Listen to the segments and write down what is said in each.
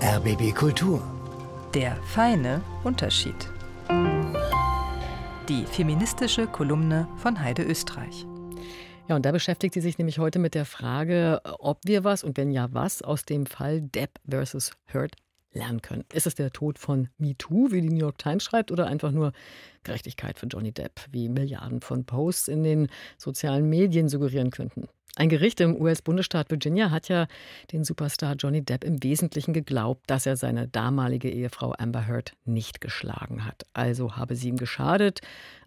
RBB Kultur. Der feine Unterschied. Die feministische Kolumne von Heide Österreich. Ja, und da beschäftigt sie sich nämlich heute mit der Frage, ob wir was und wenn ja was aus dem Fall Depp versus Heard lernen können. Ist es der Tod von MeToo, wie die New York Times schreibt, oder einfach nur Gerechtigkeit für Johnny Depp, wie Milliarden von Posts in den sozialen Medien suggerieren könnten? Ein Gericht im US-Bundesstaat Virginia hat ja den Superstar Johnny Depp im Wesentlichen geglaubt, dass er seine damalige Ehefrau Amber Heard nicht geschlagen hat. Also habe sie ihm geschadet,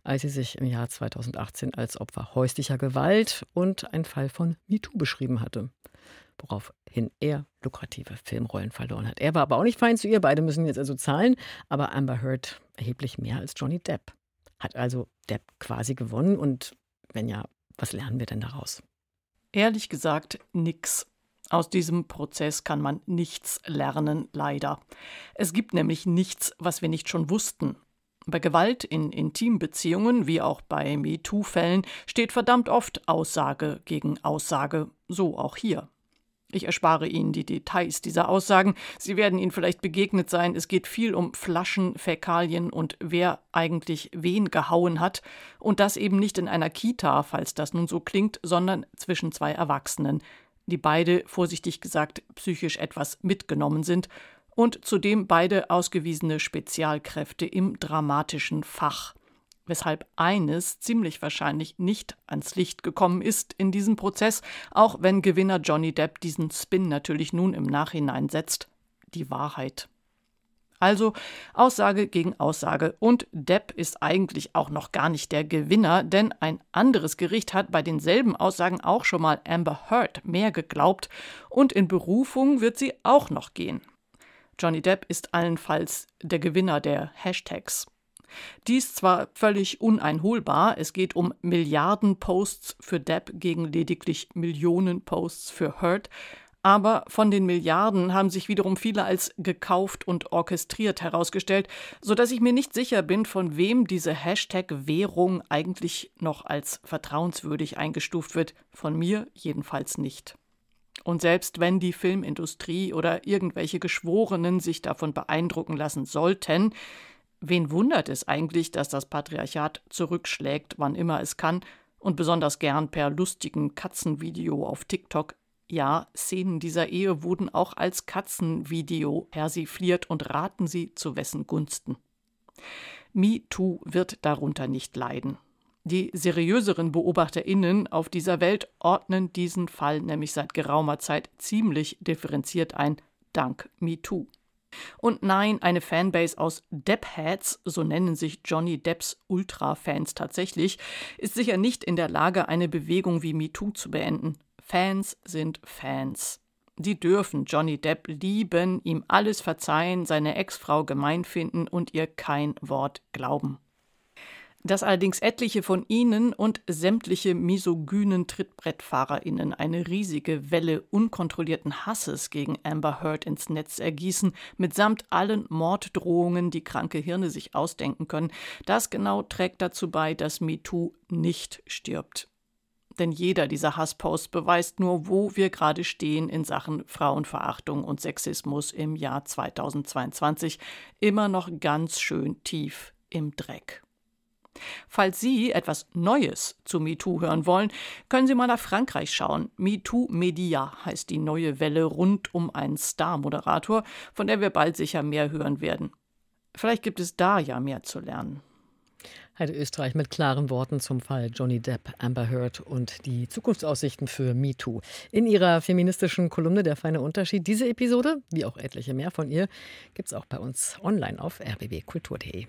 als sie sich im Jahr 2018 als Opfer häuslicher Gewalt und ein Fall von MeToo beschrieben hatte woraufhin er lukrative Filmrollen verloren hat. Er war aber auch nicht fein zu ihr, beide müssen jetzt also zahlen, aber Amber Heard erheblich mehr als Johnny Depp. Hat also Depp quasi gewonnen und wenn ja, was lernen wir denn daraus? Ehrlich gesagt, nix. Aus diesem Prozess kann man nichts lernen, leider. Es gibt nämlich nichts, was wir nicht schon wussten. Bei Gewalt in Intimbeziehungen, wie auch bei MeToo-Fällen, steht verdammt oft Aussage gegen Aussage, so auch hier. Ich erspare Ihnen die Details dieser Aussagen. Sie werden Ihnen vielleicht begegnet sein. Es geht viel um Flaschen, Fäkalien und wer eigentlich wen gehauen hat. Und das eben nicht in einer Kita, falls das nun so klingt, sondern zwischen zwei Erwachsenen, die beide, vorsichtig gesagt, psychisch etwas mitgenommen sind und zudem beide ausgewiesene Spezialkräfte im dramatischen Fach weshalb eines ziemlich wahrscheinlich nicht ans Licht gekommen ist in diesem Prozess, auch wenn Gewinner Johnny Depp diesen Spin natürlich nun im Nachhinein setzt, die Wahrheit. Also Aussage gegen Aussage. Und Depp ist eigentlich auch noch gar nicht der Gewinner, denn ein anderes Gericht hat bei denselben Aussagen auch schon mal Amber Heard mehr geglaubt und in Berufung wird sie auch noch gehen. Johnny Depp ist allenfalls der Gewinner der Hashtags. Dies zwar völlig uneinholbar, es geht um Milliarden Posts für Depp gegen lediglich Millionen Posts für Hurt, aber von den Milliarden haben sich wiederum viele als gekauft und orchestriert herausgestellt, so dass ich mir nicht sicher bin, von wem diese Hashtag-Währung eigentlich noch als vertrauenswürdig eingestuft wird. Von mir jedenfalls nicht. Und selbst wenn die Filmindustrie oder irgendwelche Geschworenen sich davon beeindrucken lassen sollten, Wen wundert es eigentlich, dass das Patriarchat zurückschlägt, wann immer es kann, und besonders gern per lustigen Katzenvideo auf TikTok? Ja, Szenen dieser Ehe wurden auch als Katzenvideo persifliert und raten Sie zu wessen Gunsten. MeToo wird darunter nicht leiden. Die seriöseren BeobachterInnen auf dieser Welt ordnen diesen Fall nämlich seit geraumer Zeit ziemlich differenziert ein, dank MeToo. Und nein, eine Fanbase aus Depp-Heads, so nennen sich Johnny Depps Ultra-Fans tatsächlich, ist sicher nicht in der Lage, eine Bewegung wie MeToo zu beenden. Fans sind Fans. Sie dürfen Johnny Depp lieben, ihm alles verzeihen, seine Ex-Frau gemein finden und ihr kein Wort glauben. Dass allerdings etliche von ihnen und sämtliche misogynen TrittbrettfahrerInnen eine riesige Welle unkontrollierten Hasses gegen Amber Heard ins Netz ergießen, mitsamt allen Morddrohungen, die kranke Hirne sich ausdenken können, das genau trägt dazu bei, dass MeToo nicht stirbt. Denn jeder dieser Hassposts beweist nur, wo wir gerade stehen in Sachen Frauenverachtung und Sexismus im Jahr 2022. Immer noch ganz schön tief im Dreck. Falls Sie etwas Neues zu MeToo hören wollen, können Sie mal nach Frankreich schauen. MeToo Media heißt die neue Welle rund um einen Star-Moderator, von der wir bald sicher mehr hören werden. Vielleicht gibt es da ja mehr zu lernen. Heide Österreich mit klaren Worten zum Fall Johnny Depp, Amber Heard und die Zukunftsaussichten für MeToo. In ihrer feministischen Kolumne Der feine Unterschied. Diese Episode, wie auch etliche mehr von ihr, gibt es auch bei uns online auf rbbkultur.de.